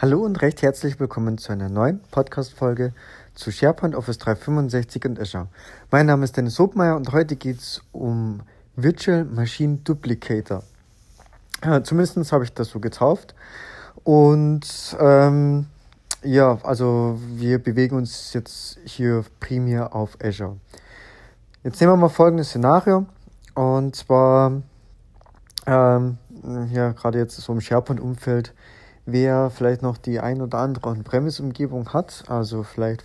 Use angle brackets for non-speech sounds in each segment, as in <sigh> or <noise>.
Hallo und recht herzlich willkommen zu einer neuen Podcast-Folge zu SharePoint Office 365 und Azure. Mein Name ist Dennis Hobmeier und heute geht es um Virtual Machine Duplicator. Zumindest habe ich das so getauft. Und ähm, ja, also wir bewegen uns jetzt hier primär auf Azure. Jetzt nehmen wir mal folgendes Szenario. Und zwar, ähm, ja, gerade jetzt so im SharePoint-Umfeld wer vielleicht noch die ein oder andere On-Premise-Umgebung hat, also vielleicht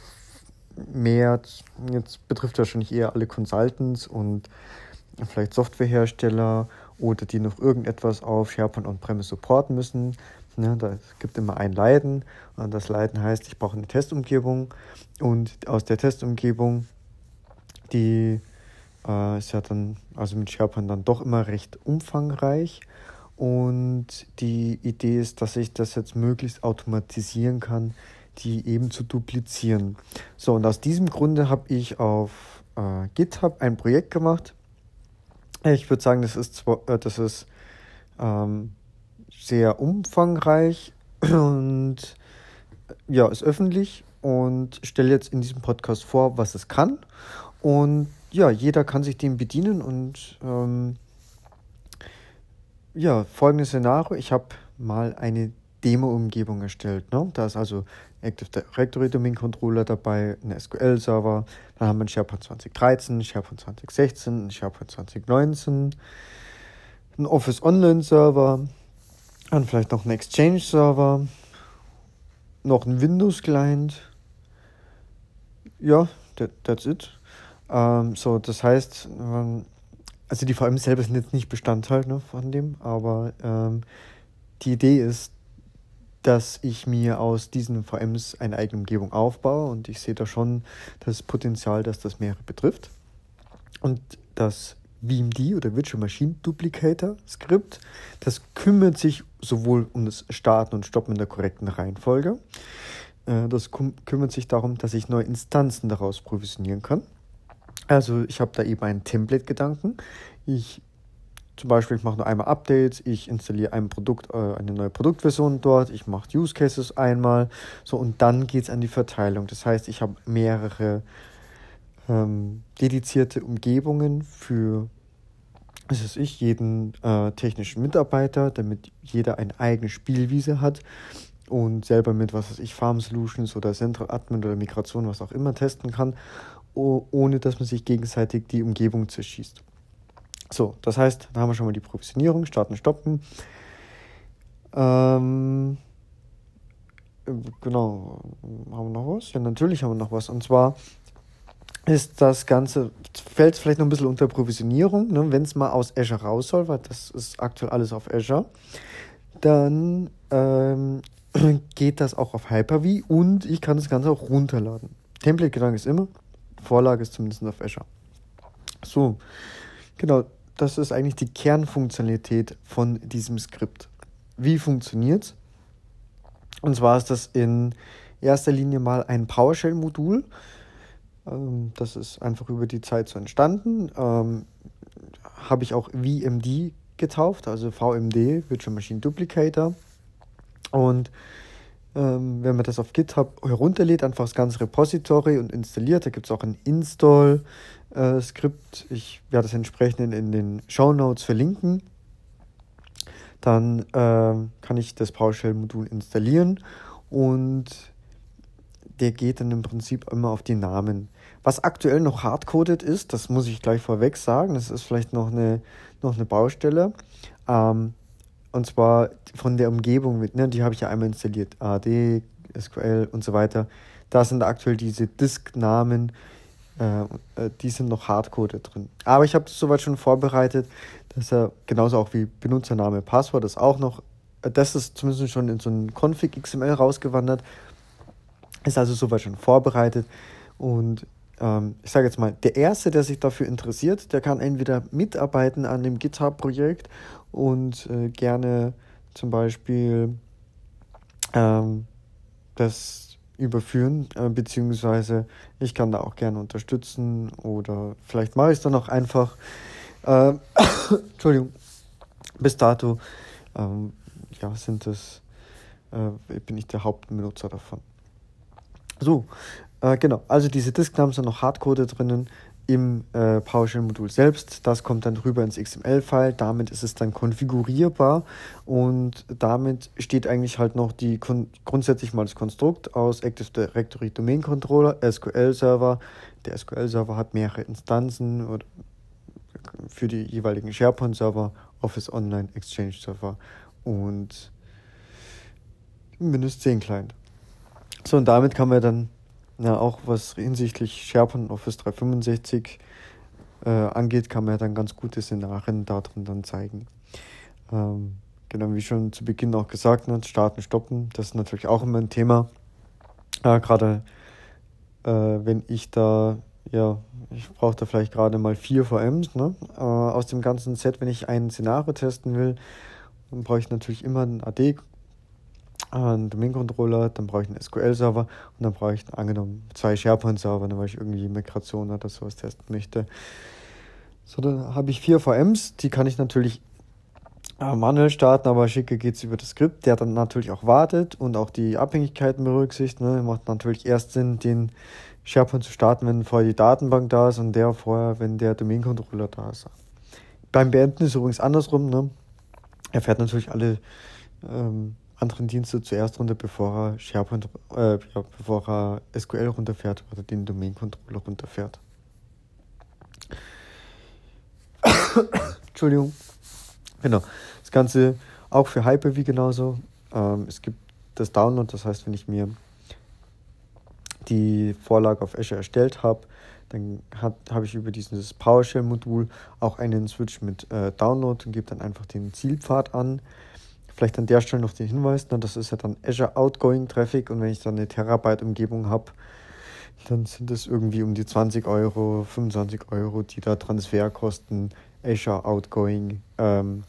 mehr, jetzt betrifft wahrscheinlich eher alle Consultants und vielleicht Softwarehersteller oder die noch irgendetwas auf SharePoint On-Premise supporten müssen. Ne, da gibt immer ein Leiden und das Leiden heißt, ich brauche eine Testumgebung und aus der Testumgebung, die äh, ist ja dann, also mit SharePoint dann doch immer recht umfangreich und die Idee ist, dass ich das jetzt möglichst automatisieren kann, die eben zu duplizieren. So, und aus diesem Grunde habe ich auf äh, GitHub ein Projekt gemacht. Ich würde sagen, das ist, zwar, äh, das ist ähm, sehr umfangreich <clears throat> und ja, ist öffentlich und stelle jetzt in diesem Podcast vor, was es kann. Und ja, jeder kann sich dem bedienen und ähm, ja, folgendes Szenario. Ich habe mal eine Demo-Umgebung erstellt. Ne? Da ist also Active Directory Domain Controller dabei, ein SQL-Server, dann haben wir einen SharePoint 2013, SharePoint 2016, einen SharePoint 2019, einen Office Online-Server, dann vielleicht noch einen Exchange-Server, noch einen Windows-Client. Ja, that, that's it. Ähm, so, das heißt, ähm, also die VM selber sind jetzt nicht Bestandteil ne, von dem, aber ähm, die Idee ist, dass ich mir aus diesen VMs eine eigene Umgebung aufbaue und ich sehe da schon das Potenzial, dass das mehrere betrifft. Und das VMD oder Virtual Machine Duplicator Skript, das kümmert sich sowohl um das Starten und Stoppen in der korrekten Reihenfolge. Äh, das kümmert sich darum, dass ich neue Instanzen daraus provisionieren kann. Also ich habe da eben einen Template-Gedanken. Ich zum Beispiel, ich mache nur einmal Updates, ich installiere ein Produkt, äh, eine neue Produktversion dort, ich mache Use Cases einmal, so und dann geht es an die Verteilung. Das heißt, ich habe mehrere ähm, dedizierte Umgebungen für was weiß ich, jeden äh, technischen Mitarbeiter, damit jeder eine eigene Spielwiese hat und selber mit, was weiß ich, Farm Solutions oder Central Admin oder Migration, was auch immer, testen kann ohne dass man sich gegenseitig die Umgebung zerschießt. So, das heißt, da haben wir schon mal die Provisionierung, starten, stoppen. Ähm, genau, haben wir noch was? Ja, natürlich haben wir noch was. Und zwar ist das Ganze, fällt vielleicht noch ein bisschen unter Provisionierung, ne? wenn es mal aus Azure raus soll, weil das ist aktuell alles auf Azure, dann ähm, <clears throat> geht das auch auf Hyper-V und ich kann das Ganze auch runterladen. Template-Gedanke ist immer, Vorlage ist zumindest auf Azure. So, genau, das ist eigentlich die Kernfunktionalität von diesem Skript. Wie funktioniert es? Und zwar ist das in erster Linie mal ein PowerShell-Modul. Ähm, das ist einfach über die Zeit so entstanden. Ähm, Habe ich auch VMD getauft, also VMD, Virtual Machine Duplicator. Und ähm, wenn man das auf GitHub herunterlädt, einfach das ganze Repository und installiert, da gibt es auch ein Install-Skript. Äh, ich werde das entsprechend in, den Show Notes verlinken. Dann äh, kann ich das PowerShell-Modul installieren und der geht dann im Prinzip immer auf die Namen. Was aktuell noch hardcoded ist, das muss ich gleich vorweg sagen, das ist vielleicht noch eine, noch eine Baustelle. Ähm, und zwar von der Umgebung mit, ne, die habe ich ja einmal installiert, AD, SQL und so weiter. Da sind aktuell diese Disk-Namen, äh, äh, die sind noch hardcoded drin. Aber ich habe das soweit schon vorbereitet, dass er genauso auch wie Benutzername, Passwort ist auch noch, äh, das ist zumindest schon in so ein Config XML rausgewandert, ist also soweit schon vorbereitet und ähm, ich sage jetzt mal, der Erste, der sich dafür interessiert, der kann entweder mitarbeiten an dem GitHub-Projekt und äh, gerne zum Beispiel ähm, das überführen, äh, beziehungsweise ich kann da auch gerne unterstützen oder vielleicht mache ich es dann auch einfach. Äh, <coughs> Entschuldigung, bis dato ähm, ja, sind es äh, bin ich der Hauptbenutzer davon. So, äh, genau. Also diese Disknamen sind noch Hardcode drinnen im äh, PowerShell-Modul selbst. Das kommt dann rüber ins XML-File. Damit ist es dann konfigurierbar und damit steht eigentlich halt noch die grundsätzlich mal das Konstrukt aus Active Directory Domain Controller, SQL-Server. Der SQL-Server hat mehrere Instanzen oder für die jeweiligen SharePoint-Server, Office Online, Exchange-Server und Windows 10 Client. So, und damit kann man dann ja, auch was hinsichtlich SharePoint Office 365 äh, angeht, kann man ja dann ganz gute Szenarien darin dann zeigen. Ähm, genau, wie schon zu Beginn auch gesagt, ne, starten, stoppen, das ist natürlich auch immer ein Thema. Äh, gerade äh, wenn ich da, ja, ich brauche da vielleicht gerade mal vier VMs ne, äh, aus dem ganzen Set, wenn ich ein Szenario testen will, dann brauche ich natürlich immer ein AD einen Domain-Controller, dann brauche ich einen SQL-Server und dann brauche ich angenommen zwei SharePoint-Server, weil ich irgendwie Migration oder sowas testen möchte. So, dann habe ich vier VMs, die kann ich natürlich äh, manuell starten, aber schicke geht es über das Skript, der dann natürlich auch wartet und auch die Abhängigkeiten berücksichtigt. Ne? Macht natürlich erst Sinn, den SharePoint zu starten, wenn vorher die Datenbank da ist und der vorher, wenn der Domain-Controller da ist. Beim Beenden ist es übrigens andersrum. Ne? Er fährt natürlich alle ähm, anderen Dienste zuerst runter, bevor er SharePoint, äh, ja, bevor er SQL runterfährt oder den Domain Controller runterfährt. <coughs> Entschuldigung. Genau. Das Ganze auch für Hyper-V genauso. Ähm, es gibt das Download, das heißt, wenn ich mir die Vorlage auf Azure erstellt habe, dann habe ich über dieses PowerShell-Modul auch einen Switch mit äh, Download und gebe dann einfach den Zielpfad an. Vielleicht an der Stelle noch den Hinweis, ne, das ist ja dann Azure Outgoing Traffic und wenn ich dann eine Terabyte Umgebung habe, dann sind es irgendwie um die 20 Euro, 25 Euro, die da Transferkosten Azure Outgoing ähm,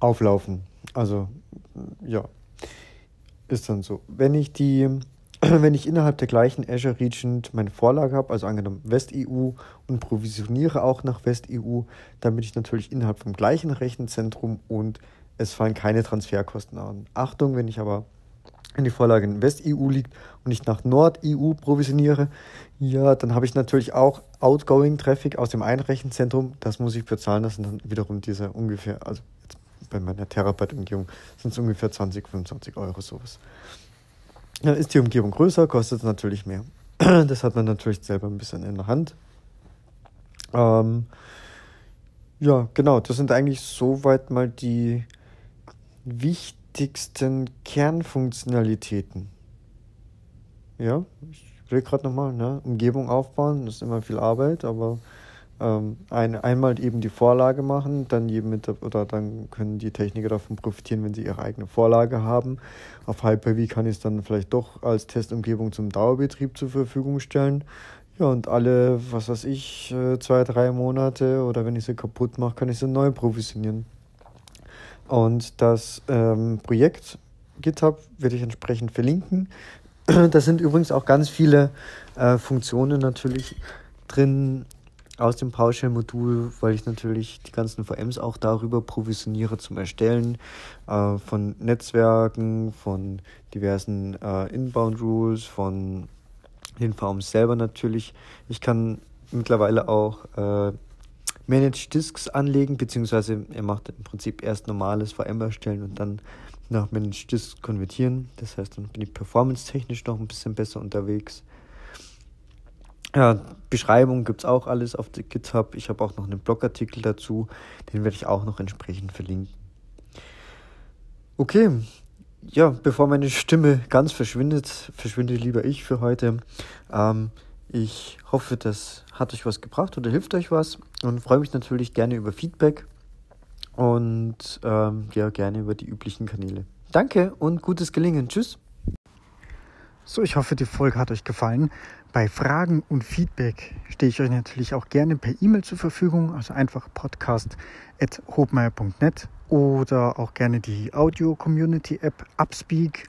auflaufen. Also ja, ist dann so. Wenn ich die, <clears throat> wenn ich innerhalb der gleichen Azure Region meine Vorlage habe, also angenommen West-EU und provisioniere auch nach West-EU, dann bin ich natürlich innerhalb vom gleichen Rechenzentrum und es fallen keine Transferkosten an. Achtung, wenn ich aber in die Vorlage in West-EU liegt und ich nach Nord-EU provisioniere, ja, dann habe ich natürlich auch Outgoing-Traffic aus dem Einrechenzentrum. Das muss ich bezahlen. Das sind dann wiederum diese ungefähr, also bei meiner Terabyte-Umgebung sind es ungefähr 20, 25 Euro sowas. Ja, ist die Umgebung größer, kostet es natürlich mehr. <clears throat> Das hat man natürlich selber ein bisschen in der Hand. Ähm, ja, genau, das sind eigentlich soweit mal die wichtigsten Kernfunktionalitäten. Ja, ich will gerade nochmal, ne? Umgebung aufbauen, das ist immer viel Arbeit, aber ähm, ein, einmal eben die Vorlage machen, dann jedem mit, oder dann können die Techniker davon profitieren, wenn sie ihre eigene Vorlage haben. Auf Hyper-V kann ich es dann vielleicht doch als Testumgebung zum Dauerbetrieb zur Verfügung stellen. Ja, und alle, was weiß ich, äh, zwei, drei Monate oder wenn ich sie kaputt mache, kann ich sie neu provisionieren. Und das ähm, Projekt GitHub werde ich entsprechend verlinken. <clears throat> Da sind übrigens auch ganz viele äh, Funktionen natürlich drin aus dem PowerShell-Modul, weil ich natürlich die ganzen VMs auch darüber provisioniere zum Erstellen äh, von Netzwerken, von diversen äh, Inbound-Rules, von den VMs selber natürlich. Ich kann mittlerweile auch äh, Managed Disks anlegen, beziehungsweise er macht im Prinzip erst normales VM erstellen und dann nach Managed Disks konvertieren. Das heißt, dann bin ich performance-technisch noch ein bisschen besser unterwegs. Ja, Beschreibung gibt es auch alles auf GitHub. Ich habe auch noch einen Blogartikel dazu, den werde ich auch noch entsprechend verlinken. Okay, ja, bevor meine Stimme ganz verschwindet, verschwinde lieber ich für heute. Ähm, ich hoffe, das hat euch was gebracht oder hilft euch was und freue mich natürlich gerne über Feedback und ähm, ja, gerne über die üblichen Kanäle. Danke und gutes Gelingen. Tschüss. So, ich hoffe, die Folge hat euch gefallen. Bei Fragen und Feedback stehe ich euch natürlich auch gerne per E-Mail zur Verfügung, also einfach podcast.hobmeier.net oder auch gerne die Audio-Community-App Upspeak